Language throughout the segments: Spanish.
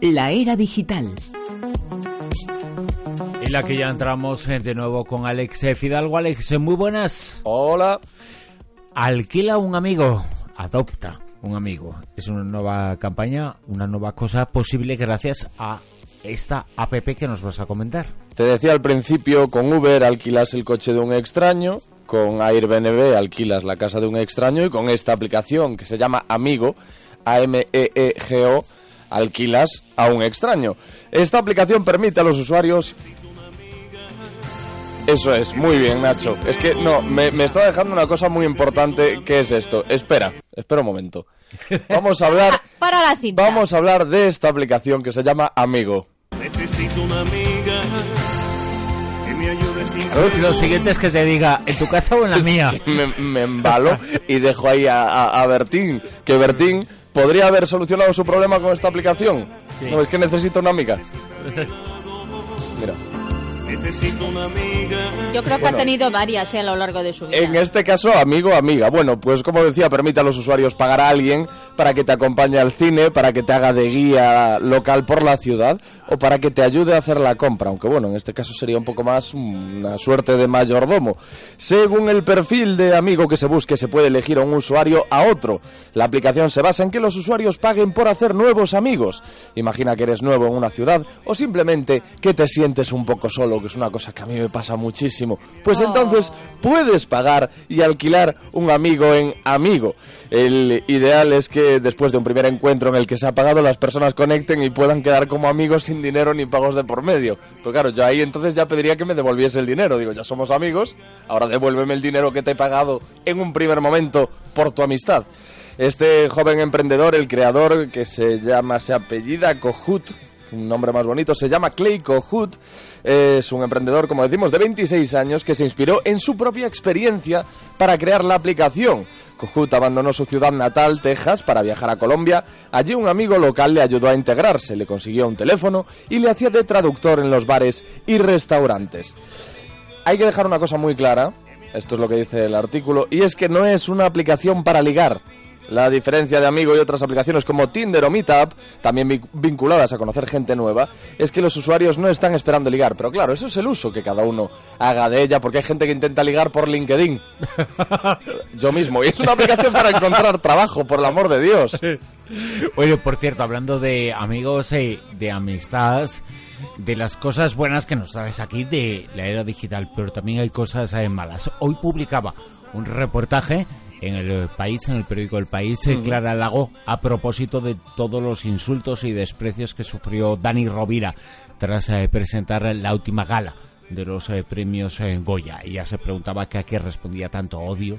La era digital. En la que ya entramos eh, de nuevo con Alex eh, Fidalgo. Alex, eh, muy buenas. Hola. Alquila un amigo, adopta un amigo. Es una nueva campaña, una nueva cosa posible gracias a esta app que nos vas a comentar. Te decía al principio, con Uber alquilas el coche de un extraño, con Airbnb alquilas la casa de un extraño y con esta aplicación que se llama Amigo, A-M-E-E-G-O, alquilas a un extraño. Esta aplicación permite a los usuarios... Eso es, muy bien Nacho. Es que no, me, me está dejando una cosa muy importante que es esto. Espera, espera un momento. Vamos a hablar... Para la cinta. Vamos a hablar de esta aplicación que se llama Amigo. Necesito una amiga Lo siguiente es que te diga, ¿en tu casa o en la mía? Me, me embalo y dejo ahí a, a- a Bertín. Que Bertín podría haber solucionado su problema con esta aplicación. No, es que necesito una amiga. Mira. Necesito una amiga Yo creo que Bueno. ha tenido varias eh, a lo largo de su vida. En este caso, amigo, amiga. Bueno, pues como decía, permite a los usuarios pagar a alguien para que te acompañe al cine, para que te haga de guía local por la ciudad o para que te ayude a hacer la compra. Aunque bueno, en este caso sería un poco más una suerte de mayordomo. Según el perfil de amigo que se busque, se puede elegir a un usuario a otro. La aplicación se basa en que los usuarios paguen por hacer nuevos amigos. Imagina que eres nuevo en una ciudad o simplemente que te sientes un poco solo, es una cosa que a mí me pasa muchísimo. Pues entonces puedes pagar y alquilar un amigo en amigo. El ideal es que después de un primer encuentro en el que se ha pagado las personas conecten y puedan quedar como amigos sin dinero ni pagos de por medio. Pues claro, yo ahí entonces ya pediría que me devolviese el dinero. Digo, ya somos amigos, ahora devuélveme el dinero que te he pagado en un primer momento por tu amistad. Este joven emprendedor, el creador que se llama, se apellida Kohut, un nombre más bonito, se llama Clay Kohut, es un emprendedor, como decimos, de 26 años que se inspiró en su propia experiencia para crear la aplicación. Kohut abandonó su ciudad natal, Texas, para viajar a Colombia. Allí un amigo local le ayudó a integrarse, le consiguió un teléfono y le hacía de traductor en los bares y restaurantes. Hay que dejar una cosa muy clara, esto es lo que dice el artículo, y es que no es una aplicación para ligar. La diferencia de Amigo y otras aplicaciones como Tinder o Meetup, también vi- vinculadas a conocer gente nueva, es que los usuarios no están esperando ligar. Pero claro, eso es el uso que cada uno haga de ella, porque hay gente que intenta ligar por LinkedIn. Yo mismo. Y es una aplicación para encontrar trabajo, por el amor de Dios. Oye, por cierto, hablando de amigos y de amistad, de las cosas buenas que nos traes aquí de la era digital, pero también hay cosas eh, malas. Hoy publicaba un reportaje en el país, en el periódico El País, eh, Clara Lago, a propósito de todos los insultos y desprecios que sufrió Dani Rovira tras eh, presentar la última gala de los eh, premios eh, Goya. Ella se preguntaba que a qué respondía tanto odio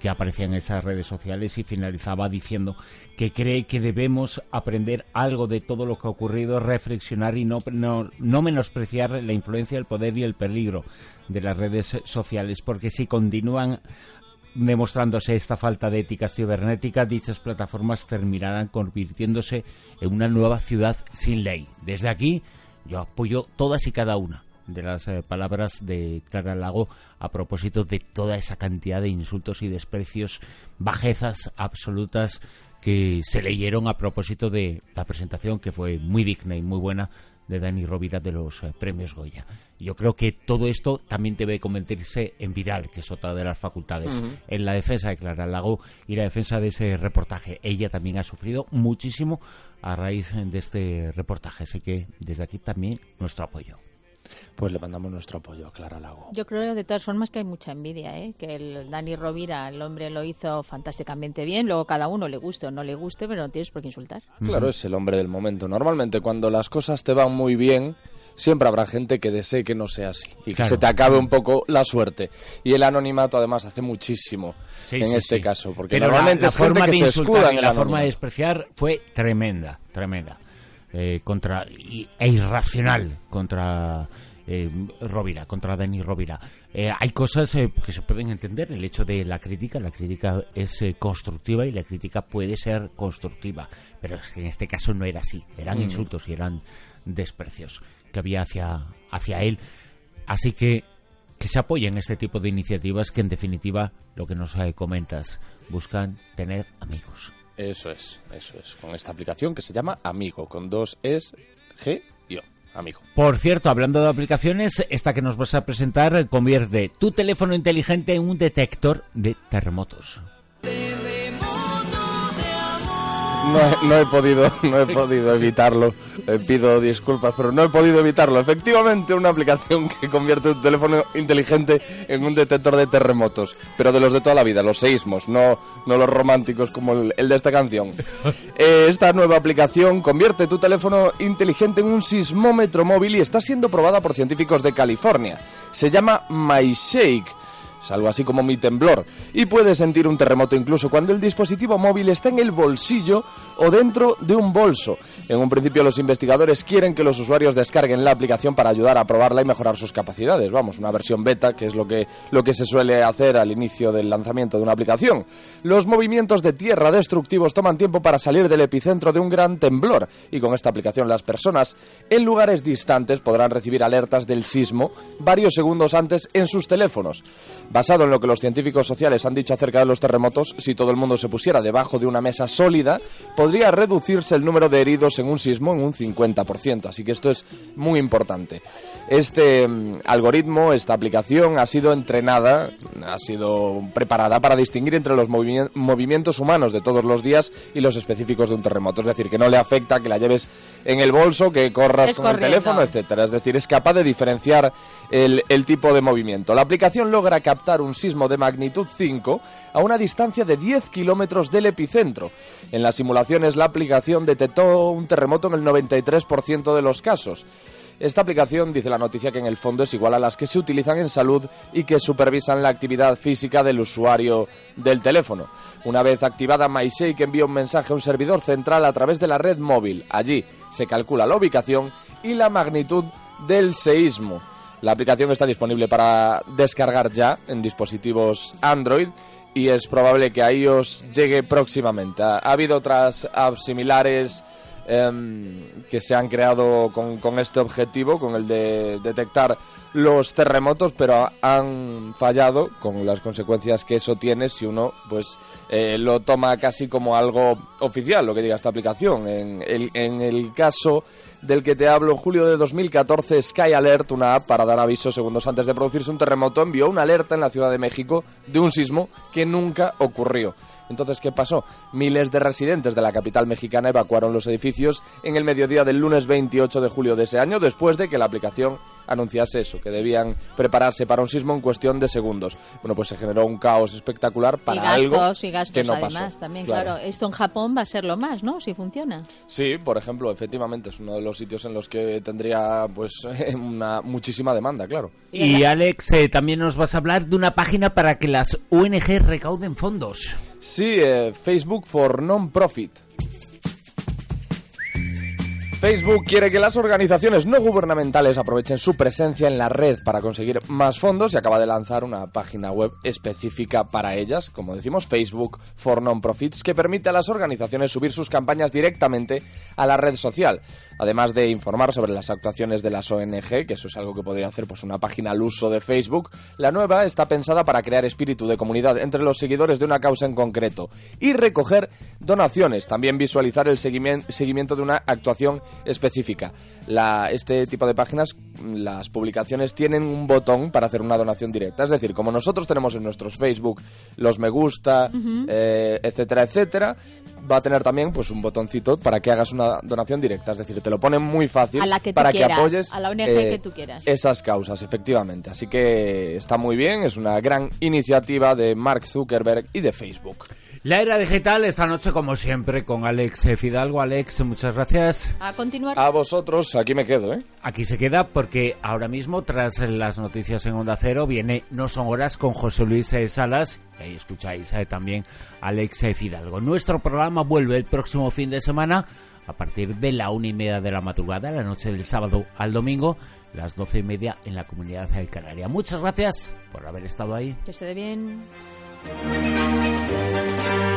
que aparecía en esas redes sociales y finalizaba diciendo que cree que debemos aprender algo de todo lo que ha ocurrido, reflexionar y no, no, no menospreciar la influencia, el poder y el peligro de las redes sociales, porque si continúan demostrándose esta falta de ética cibernética, dichas plataformas terminarán convirtiéndose en una nueva ciudad sin ley. Desde aquí yo apoyo todas y cada una de las eh, palabras de Clara Lago a propósito de toda esa cantidad de insultos y desprecios, bajezas absolutas que se leyeron a propósito de la presentación que fue muy digna y muy buena de Dani Rovira de los eh, premios Goya. Yo creo que todo esto también debe convertirse en viral, que es otra de las facultades, en la defensa de Clara Lago y la defensa de ese reportaje. Ella también ha sufrido muchísimo a raíz de este reportaje, así que desde aquí también nuestro apoyo. Pues le mandamos nuestro apoyo a Clara Lago. Yo creo de todas formas que hay mucha envidia, ¿eh? que el Dani Rovira, el hombre lo hizo fantásticamente bien, luego cada uno le guste o no le guste, pero no tienes por qué insultar. Claro, es el hombre del momento. Normalmente cuando las cosas te van muy bien, siempre habrá gente que desee que no sea así y que Claro. se te acabe un poco la suerte. Y el anonimato además hace muchísimo Sí, en sí, este sí. caso, porque Pero la- normalmente la, es gente forma que de se insultar escuda en y la forma de despreciar fue tremenda, tremenda. Eh, contra y- e irracional contra eh, Rovira, contra Dani Rovira. Eh, hay cosas eh, que se pueden entender. El hecho de la crítica, la crítica es eh, constructiva y la crítica puede ser constructiva, pero es que en este caso no era así. Eran Mm. insultos y eran desprecios que había hacia hacia él. Así que que se apoyen este tipo de iniciativas que en definitiva lo que nos comentas buscan tener amigos. Eso es, eso es. Con esta aplicación que se llama Amigo, con dos es G. Por cierto, hablando de aplicaciones, esta que nos vas a presentar convierte tu teléfono inteligente en un detector de terremotos. No he, no he podido, no he podido evitarlo. Le pido disculpas, pero no he podido evitarlo. Efectivamente, una aplicación que convierte tu teléfono inteligente en un detector de terremotos, pero de los de toda la vida, los seísmos, no, no los románticos como el, el de esta canción. Eh, esta nueva aplicación convierte tu teléfono inteligente en un sismómetro móvil y está siendo probada por científicos de California. Se llama MyShake. Es algo así como mi temblor. Y puede sentir un terremoto incluso cuando el dispositivo móvil está en el bolsillo o dentro de un bolso. En un principio los investigadores quieren que los usuarios descarguen la aplicación para ayudar a probarla y mejorar sus capacidades. Vamos, una versión beta, que es lo que, lo que se suele hacer al inicio del lanzamiento de una aplicación. Los movimientos de tierra destructivos toman tiempo para salir del epicentro de un gran temblor. Y con esta aplicación las personas en lugares distantes podrán recibir alertas del sismo varios segundos antes en sus teléfonos. Basado en lo que los científicos sociales han dicho acerca de los terremotos, si todo el mundo se pusiera debajo de una mesa sólida, podría reducirse el número de heridos en un sismo en un 50%. Así que esto es muy importante. Este mm, algoritmo, esta aplicación, ha sido entrenada, ha sido preparada para distinguir entre los movi- movimientos humanos de todos los días y los específicos de un terremoto. Es decir, que no le afecta que la lleves en el bolso, que corras Es con el teléfono, etcétera. Es decir, es capaz de diferenciar el, tipo de movimiento. La aplicación logra captar un sismo de magnitud 5 a una distancia de 10 kilómetros del epicentro. En las simulaciones, la aplicación detectó un terremoto en el 93% de los casos. Esta aplicación dice la noticia que en el fondo es igual a las que se utilizan en salud y que supervisan la actividad física del usuario del teléfono. Una vez activada, MyShake envía un mensaje a un servidor central a través de la red móvil. Allí se calcula la ubicación y la magnitud del seísmo. La aplicación está disponible para descargar ya en dispositivos Android y es probable que a iOS llegue próximamente. Ha, ha habido otras apps similares em, que se han creado con, con este objetivo, con el de detectar los terremotos, pero han fallado con las consecuencias que eso tiene si uno pues eh, lo toma casi como algo oficial, lo que diga esta aplicación. En el, en el caso del que te hablo, en julio de 2014, Sky Alert, una app para dar aviso segundos antes de producirse un terremoto, envió una alerta en la Ciudad de México de un sismo que nunca ocurrió. Entonces, ¿qué pasó? Miles de residentes de la capital mexicana evacuaron los edificios en el mediodía del lunes 28 de julio de ese año, después de que la aplicación anunciase eso, que debían prepararse para un sismo en cuestión de segundos. Bueno, pues se generó un caos espectacular para y gastos, algo y gastos que no además pasó. también, claro. Esto en Japón va a ser lo más, ¿no? Si funciona. Sí, por ejemplo, efectivamente es uno de los sitios en los que tendría pues una muchísima demanda, claro. Y Alex, eh, también nos vas a hablar de una página para que las ONG recauden fondos. Sí, eh, Facebook for Non-Profit. Facebook quiere que las organizaciones no gubernamentales aprovechen su presencia en la red para conseguir más fondos y acaba de lanzar una página web específica para ellas, como decimos, Facebook for Non-Profits, que permite a las organizaciones subir sus campañas directamente a la red social, además de informar sobre las actuaciones de las ONG, que eso es algo que podría hacer pues una página al uso de Facebook. La nueva está pensada para crear espíritu de comunidad entre los seguidores de una causa en concreto y recoger donaciones, también visualizar el seguimien- seguimiento de una actuación específica. La- este tipo de páginas, las publicaciones tienen un botón para hacer una donación directa. Es decir, como nosotros tenemos en nuestros Facebook los me gusta, eh, etcétera, etcétera, va a tener también pues un botoncito para que hagas una donación directa. Es decir, te lo ponen muy fácil A la que tú para quieras, que apoyes eh, a la ONG que tú quieras. esas causas, efectivamente. Así que está muy bien, es una gran iniciativa de Mark Zuckerberg y de Facebook. La era digital esta noche, como siempre, con Alex Fidalgo. Alex, muchas gracias. A continuar. A vosotros, aquí me quedo, ¿eh? Aquí se queda porque ahora mismo, tras las noticias en Onda Cero, viene No Son Horas con José Luis Salas. Y ahí escucháis eh, también a Alex Fidalgo. Nuestro programa vuelve el próximo fin de semana a partir de la una y media de la madrugada, la noche del sábado al domingo, las doce y media en la comunidad de Canaria. Muchas gracias por haber estado ahí. Que esté bien. Thank you.